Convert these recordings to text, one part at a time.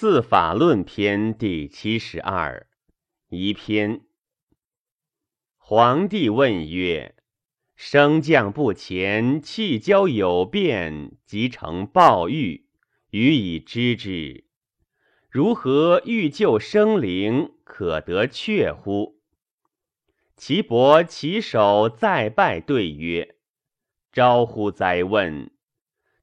四法论篇第七十二一篇。皇帝问曰：“升降不前，气交有变，即成暴欲，予以知之。如何欲救生灵，可得确乎？”其伯其首再拜对曰：“招乎哉问！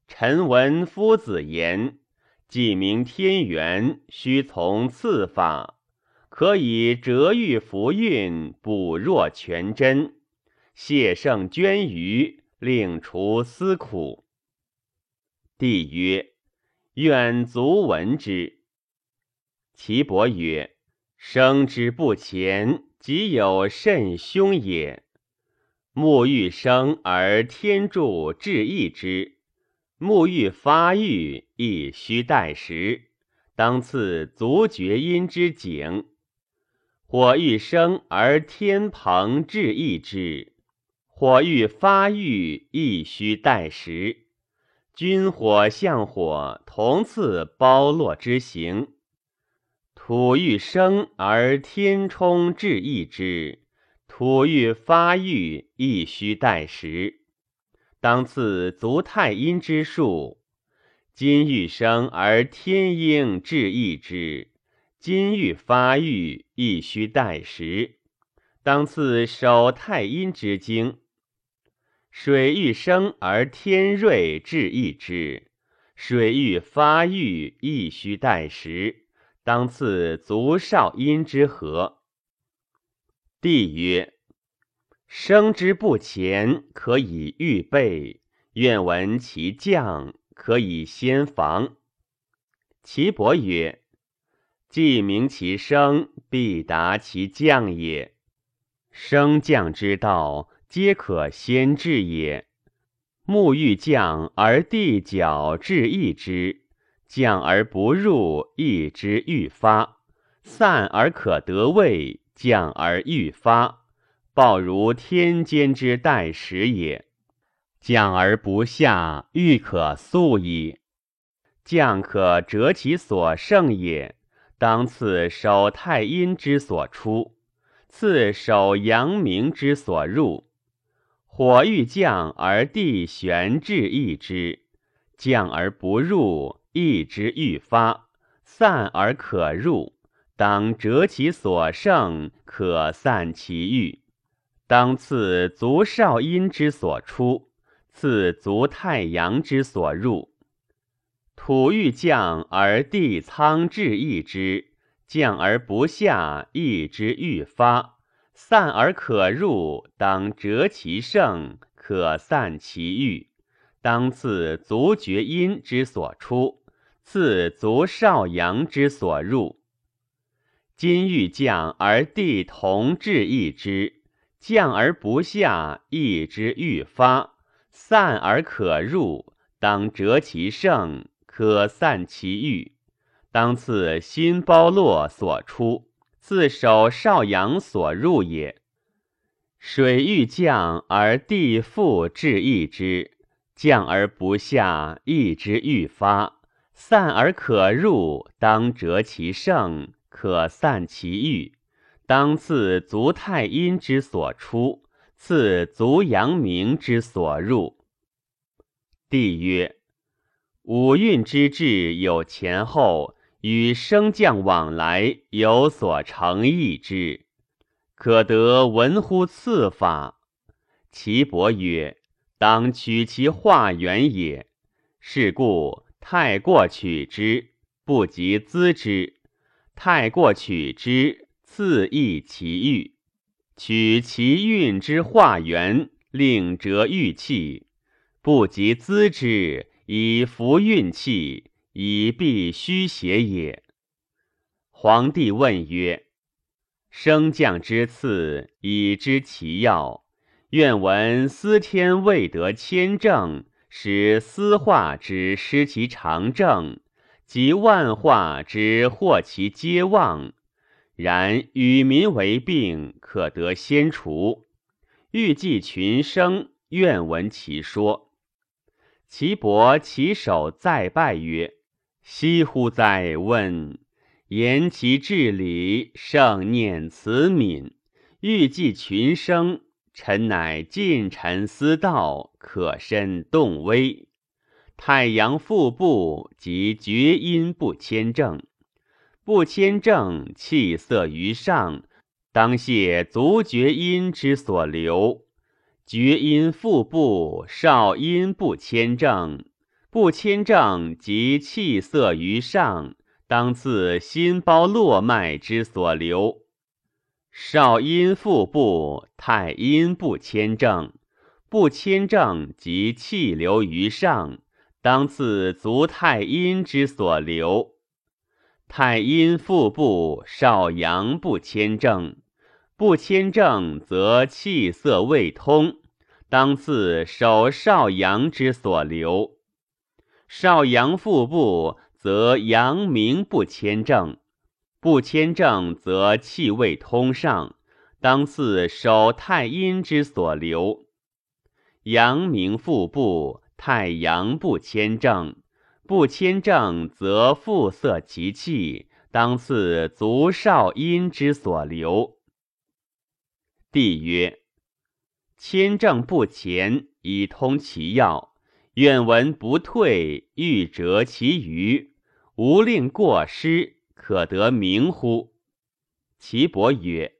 臣闻夫子言。”既明天元，须从次法，可以折玉浮运，补弱全真，谢圣捐余，令除思苦。帝曰：愿足闻之。其伯曰：生之不前，即有甚凶也。沐欲生而天助至益之。沐欲发育，亦须待时。当次足厥阴之景。火欲生而天蓬至益之，火欲发育，亦须待时。君火相火，同次包络之形。土欲生而天冲至益之，土欲发育，亦须待时。当赐足太阴之数，金欲生而天应至益之，金欲发育亦须待时。当赐手太阴之精，水欲生而天瑞至益之，水欲发育亦须待时。当赐足少阴之和。帝曰。生之不前，可以预备；愿闻其将，可以先防。岐伯曰：“既明其生，必达其将也。升降之道，皆可先治也。木欲降而地角至益之，降而不入，益之愈发；散而可得位，降而愈发。”报如天间之待时也，降而不下，欲可速矣。降可折其所胜也，当次守太阴之所出，次守阳明之所入。火欲降而地旋至益之，降而不入，益之欲发；散而可入，当折其所胜，可散其欲。当赐足少阴之所出，赐足太阳之所入。土欲降而地仓至益之，降而不下，益之愈发；散而可入，当折其盛，可散其欲。当赐足厥阴之所出，赐足少阳之所入。金欲降而地同至益之。降而不下，益之愈发；散而可入，当折其盛，可散其欲。当次心包络所出，自守少阳所入也。水欲降而地复至益之，降而不下，益之愈发；散而可入，当折其盛，可散其欲。当赐足太阴之所出，赐足阳明之所入。帝曰：五运之志有前后，与升降往来有所成义之，可得闻乎次法？岐伯曰：当取其化源也。是故太过取之，不及资之；太过取之。自益其欲，取其运之化源，令折玉气，不及资之以服运气，以避虚邪也。皇帝问曰：“升降之次，已知其要，愿闻司天未得千正，使司化之失其常正，及万化之获其皆忘。”然与民为病，可得先除。欲济群生，愿闻其说。岐伯其首再拜曰：“惜乎哉！问言其至理，圣念慈悯，欲济群生。臣乃近臣思道，可深动微。太阳腹部及厥阴不谦正，不谦正，气色于上，当泄足厥阴之所留。厥阴腹部少阴不谦正，不谦正即气色于上，当次心包络脉之所留。少阴腹部太阴不谦正，不谦正即气流于上，当次足太阴之所留。太阴腹部少阳不谦正，不谦正则气色未通，当次守少阳之所留。少阳腹部则阳明不谦正。不谦正则气未通上，当次守太阴之所留。阳明腹部太阳不谦正，不谦正则复塞其气，当次足少阴之所留。帝曰：谦正不前，以通其要；愿闻不退，欲折其余，无令过失。可得名乎？岐伯曰：“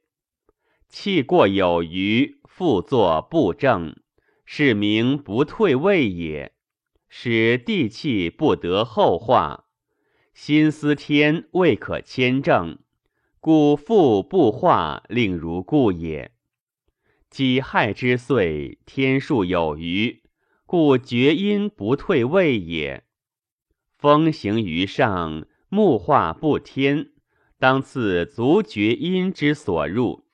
气过有余，复作不正，是名不退位也。使地气不得后化，心思天未可迁正，故复不化，令如故也。己亥之岁，天数有余，故厥阴不退位也。风行于上。”木化不天，当次足厥阴之所入。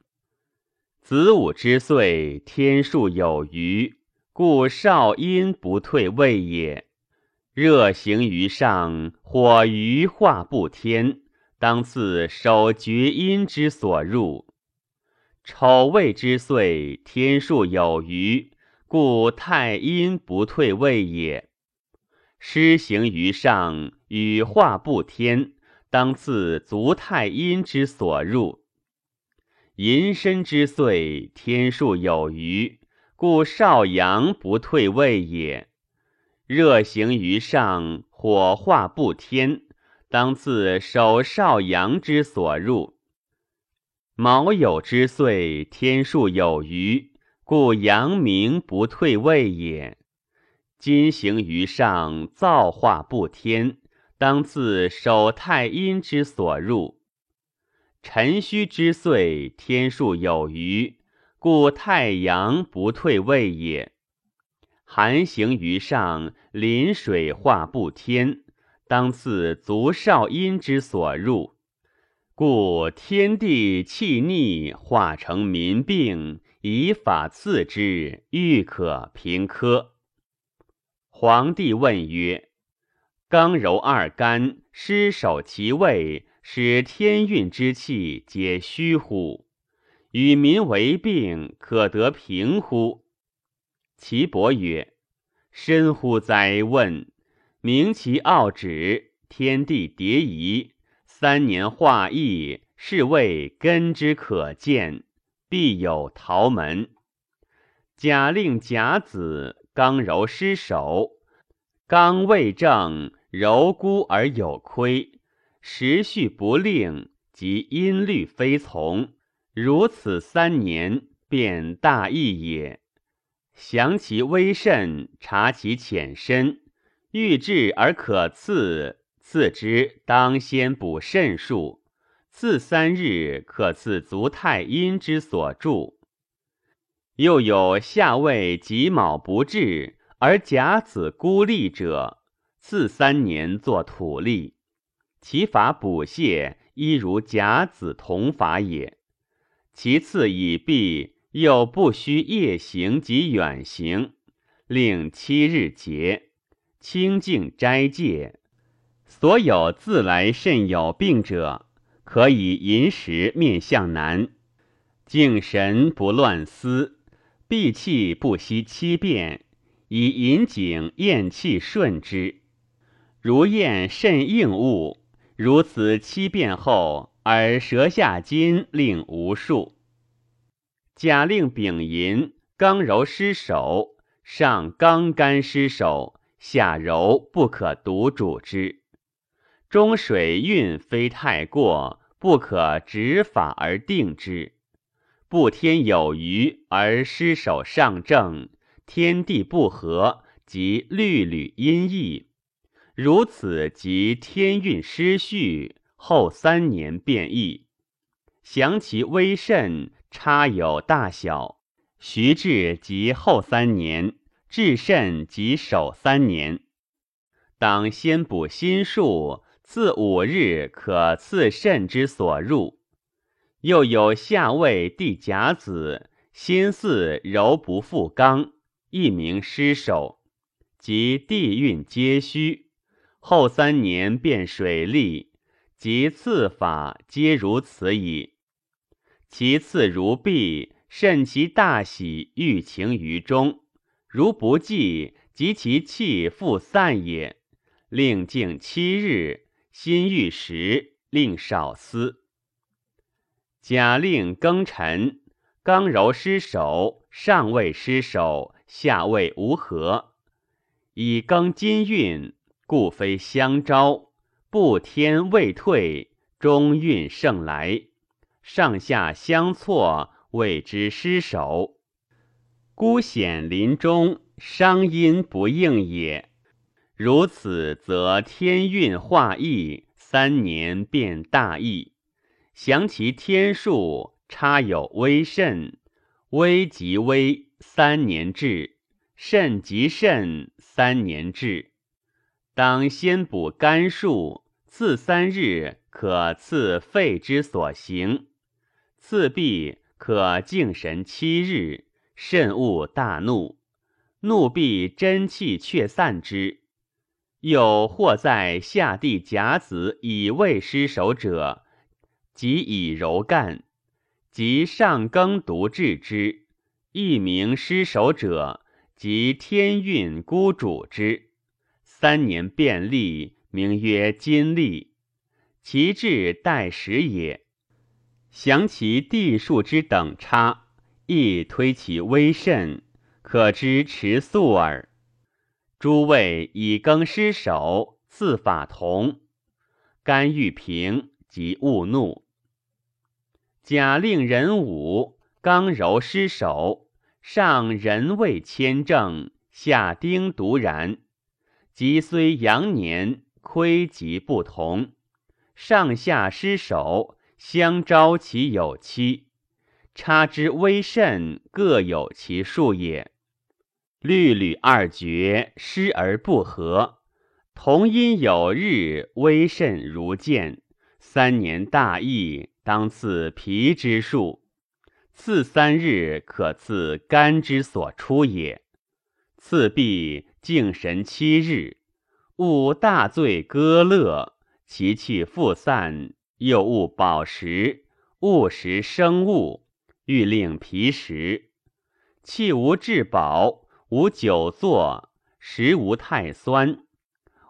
子午之岁，天数有余，故少阴不退位也。热行于上，火余化不天，当次守厥阴之所入。丑未之岁，天数有余，故太阴不退位也。施行于上，与化不天，当次足太阴之所入。寅申之岁，天数有余，故少阳不退位也。热行于上，火化不天，当自守少阳之所入。卯酉之岁，天数有余，故阳明不退位也。金行于上，造化不天，当自守太阴之所入。辰戌之岁，天数有余，故太阳不退位也。寒行于上，临水化不天，当次足少阴之所入，故天地气逆，化成民病，以法次之，欲可平科。皇帝问曰：“刚柔二干，失守其位，使天运之气皆虚乎？与民为病，可得平乎？”岐伯曰：“深乎哉问！明其奥旨，天地迭移，三年化易，是谓根之可见，必有桃门。假令甲子。”刚柔失守，刚未正，柔孤而有亏，时序不令，即音律非从。如此三年，便大义也。详其微甚，察其浅深，欲治而可刺，刺之当先补肾数，刺三日，可刺足太阴之所住。又有下位己卯不治，而甲子孤立者，次三年作土力，其法补泻，亦如甲子同法也。其次已毕，又不须夜行及远行，令七日节，清净斋戒。所有自来甚有病者，可以饮食面向南，静神不乱思。闭气不息七变，以引颈咽气顺之。如咽甚应物，如此七变后，而舌下筋令无数。甲令丙寅，刚柔失守，上刚干失守，下柔不可独主之。中水运非太过，不可执法而定之。不天有余而失守上正，天地不和，即律吕阴翳。如此即天运失序，后三年变异。详其微甚，差有大小。徐至即后三年，至甚即首三年。当先补心术，自五日可赐肾之所入。又有下位地甲子，心似柔不复刚，一名失守，即地运皆虚。后三年变水利，及次法皆如此矣。其次如必，甚其大喜，欲情于中；如不济，及其气复散也。令静七日，心欲食，令少思。假令庚辰，刚柔失守，上位失守，下位无合，以庚金运。故非相招，不天未退，中运盛来，上下相错，谓之失守。孤显临终，伤阴不应也。如此，则天运化易，三年变大异。详其天数，差有微甚，微即微，三年至；甚即甚，三年至。当先补肝数，次三日可赐肺之所行；次必可静神七日，慎勿大怒。怒必真气却散之。又或在下地甲子以未失守者，即以柔干；即上庚独治之，一名失守者，即天运孤主之。三年便利，名曰金利，其志待时也。详其地数之等差，亦推其微甚，可知持素耳。诸位以更失守，次法同，甘欲平，即勿怒。甲令人武，刚柔失守，上人位谦正，下丁独然。即虽阳年，亏即不同，上下失守，相招其有期，差之微甚，各有其数也。律吕二绝，失而不合，同音有日，微甚如见。三年大义，当赐脾之数，次三日可赐肝之所出也。次必。敬神七日，勿大醉歌乐，其气复散；又勿饱食，勿食生物，欲令脾实。气无至饱，无久坐，食无太酸，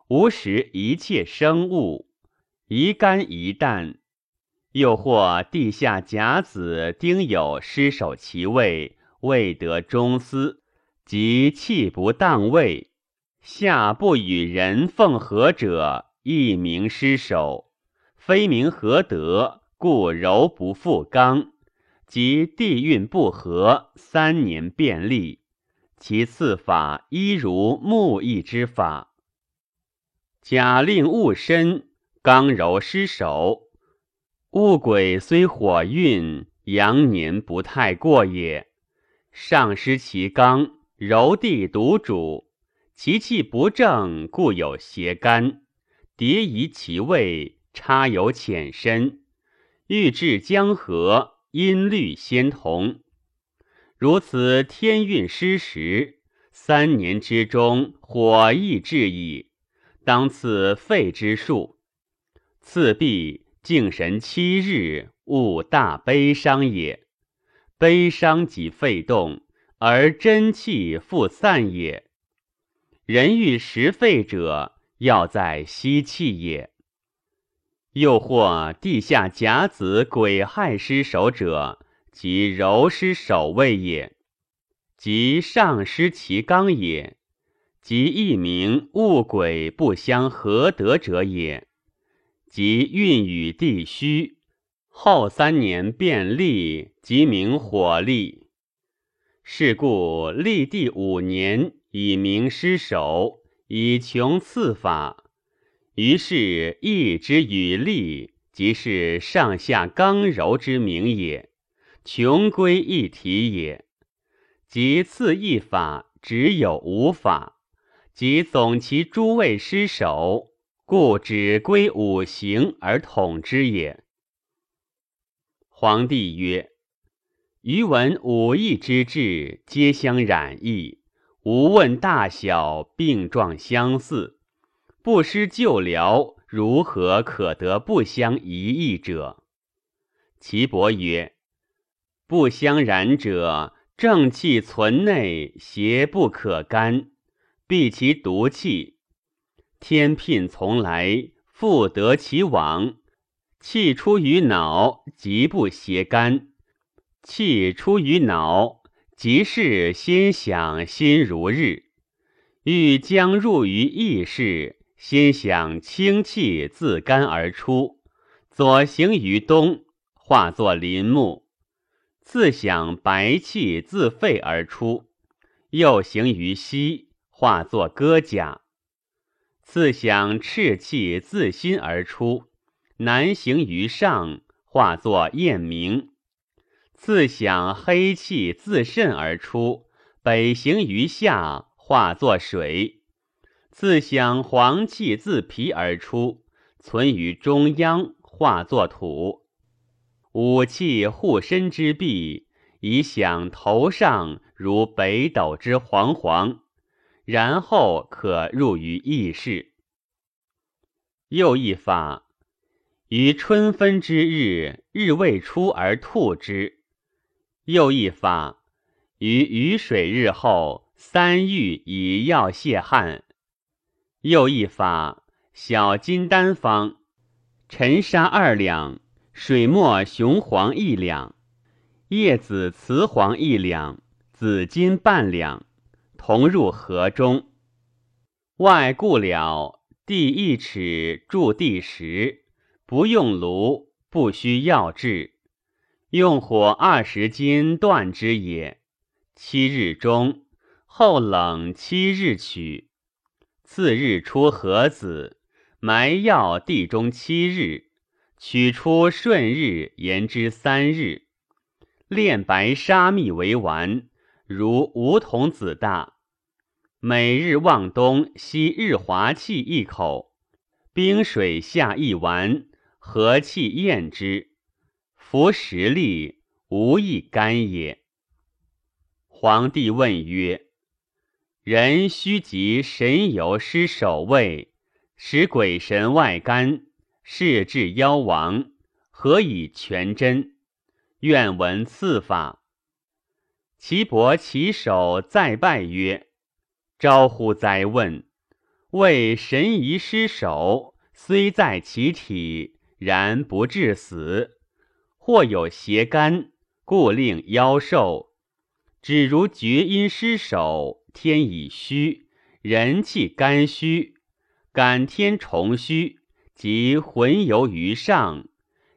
无食一切生物，宜肝宜胆。又或地下甲子丁酉失守其位，未得中司。即气不当位，下不与人奉合者，亦名失守。非名何德，故柔不复刚。即地运不和，三年变利。其次法一如木易之法。假令戊申，刚柔失守。戊癸虽火运，阳年不太过也。上失其刚。柔地独主，其气不正，故有邪肝；迭移其位，差有浅深。欲至江河，音律先同。如此天运失时，三年之中，火亦至矣。当赐肺之数，次必敬神七日，勿大悲伤也。悲伤即肺动。而真气复散也。人欲食肺者，要在吸气也。又或地下甲子癸亥失守者，即柔失守位也，即上失其刚也，即一名物鬼不相合得者也，即运与地虚。后三年变立，即名火立。是故立地五年，以明失守，以穷次法。于是义之与利，即是上下刚柔之名也，穷归一体也。即次一法，只有五法，即总其诸位失守，故只归五行而统之也。皇帝曰：“余闻五义之治，皆相染异，无问大小，病状相似，不施救疗，如何可得不相一异者？”岐伯曰：“不相染者，正气存内，邪不可干，避其毒气，天聘从来，复得其往。”气出于脑，即不邪干；气出于脑，即是心想心如日。欲将入于意识，心想清气自肝而出，左行于东，化作林木；自想白气自肺而出，右行于西，化作戈甲；自想赤气自心而出。南行于上，化作雁鸣；自想黑气自肾而出，北行于下，化作水；自想黄气自脾而出，存于中央，化作土。五气护身之臂，以想头上如北斗之煌煌，然后可入于意识。又一法。于春分之日，日未出而吐之；又一法，于雨水日后，三浴以药泄汗；又一法，小金丹方，沉沙二两，水墨雄黄一两，叶子雌黄一两，紫金半两，同入河中。外固了，地一尺，筑地十。不用炉，不需药制，用火二十斤断之也。七日中，后冷七日取。次日出河子，埋药地中七日，取出顺日言之三日。炼白沙蜜为丸，如梧桐子大。每日望东吸日华气一口，冰水下一丸。和气咽之，夫食力，无益肝也。皇帝问曰：“人须及神游失守位，使鬼神外干，是至妖亡，何以全真？愿闻赐法。”其伯其手再拜曰：“招乎哉问！为神仪失守，虽在其体。”然不致死，或有邪肝，故令夭寿。只如厥阴失守，天已虚，人气肝虚，感天重虚，即魂游于上，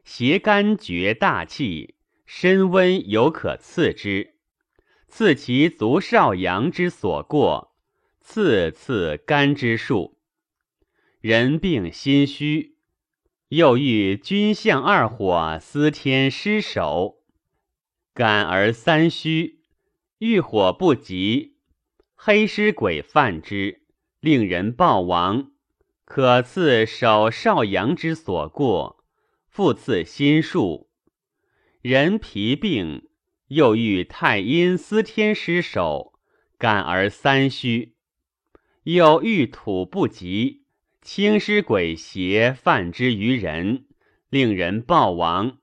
邪肝绝大气，身温犹可刺之，刺其足少阳之所过，刺刺肝之数。人病心虚。又遇君相二火司天失守，感而三虚，遇火不及，黑尸鬼犯之，令人暴亡。可赐手少阳之所过，复赐心术。人疲病，又遇太阴司天失守，感而三虚，又遇土不及。青尸鬼邪犯之于人，令人暴亡。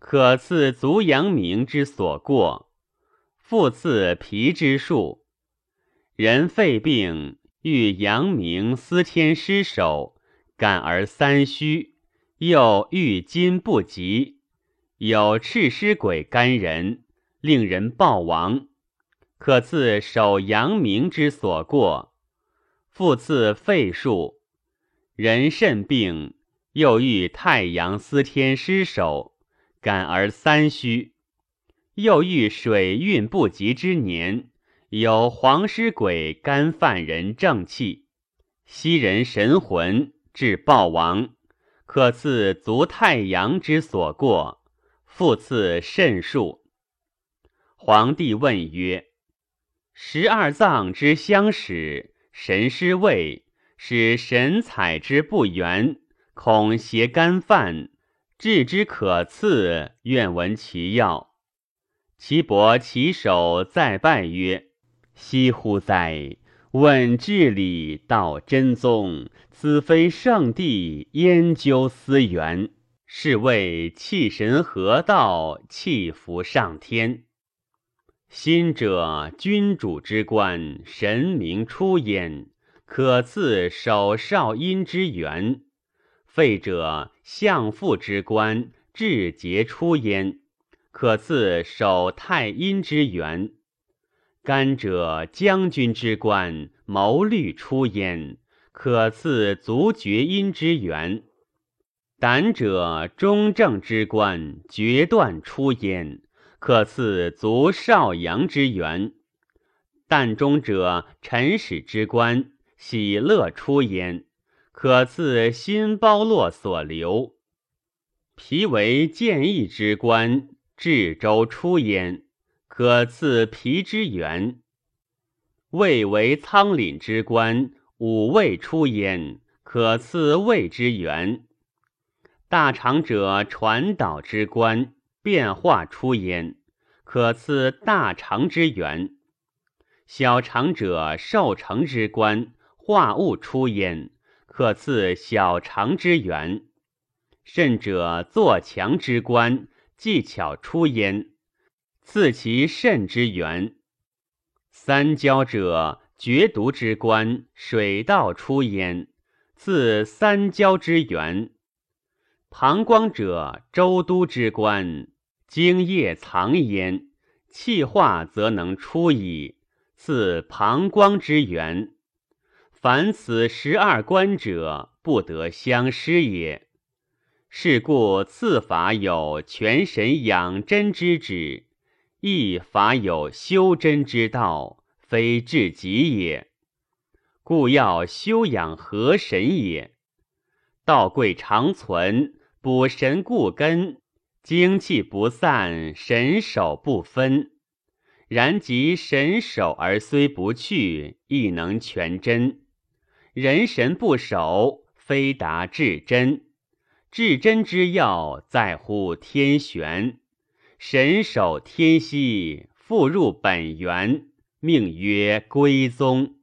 可赐足阳明之所过，复赐脾之术。人肺病，欲阳明司天师守，感而三虚，又欲金不及，有赤尸鬼干人，令人暴亡，可自守阳明之所过，复赐肺术。人甚病，又遇太阳司天师守，感而三虚，又遇水运不及之年。有黄尸鬼干犯人正气，吸人神魂，致暴亡。可赐足太阳之所过，复赐甚数。皇帝问曰：“十二脏之相使，神师位，使神采之不圆，恐邪干犯，治之可赐。愿闻其要。”其伯其手再拜曰。惜乎哉！问治理，道真宗，此非圣地，焉究思源？是谓气神合道，气服上天。心者，君主之官，神明出焉，可赐守少阴之源；肺者，相父之官，志节出焉，可赐守太阴之源。肝者将军之官，谋虑出焉，可赐足厥阴之源；胆者中正之官，决断出焉，可赐足少阳之源；旦中者臣使之官，喜乐出焉，可赐心包络所留；脾为建议之官，至周出焉。可赐脾之源，胃为仓廪之官，五味出焉，可赐胃之源。大肠者传导之官，变化出焉，可赐大肠之源。小肠者受成之官，化物出焉，可赐小肠之源。肾者作强之官，技巧出焉。赐其肾之源，三焦者绝毒之官，水道出焉，赐三焦之源。膀胱者周都之官，精液藏焉，气化则能出矣，赐膀胱之源。凡此十二官者，不得相失也。是故赐法有全神养真之旨。亦法有修真之道，非至极也。故要修养和神也。道贵长存，补神固根，精气不散，神守不分。然即神守而虽不去，亦能全真。人神不守，非达至真。至真之要，在乎天玄。神守天兮，复入本源，命曰归宗。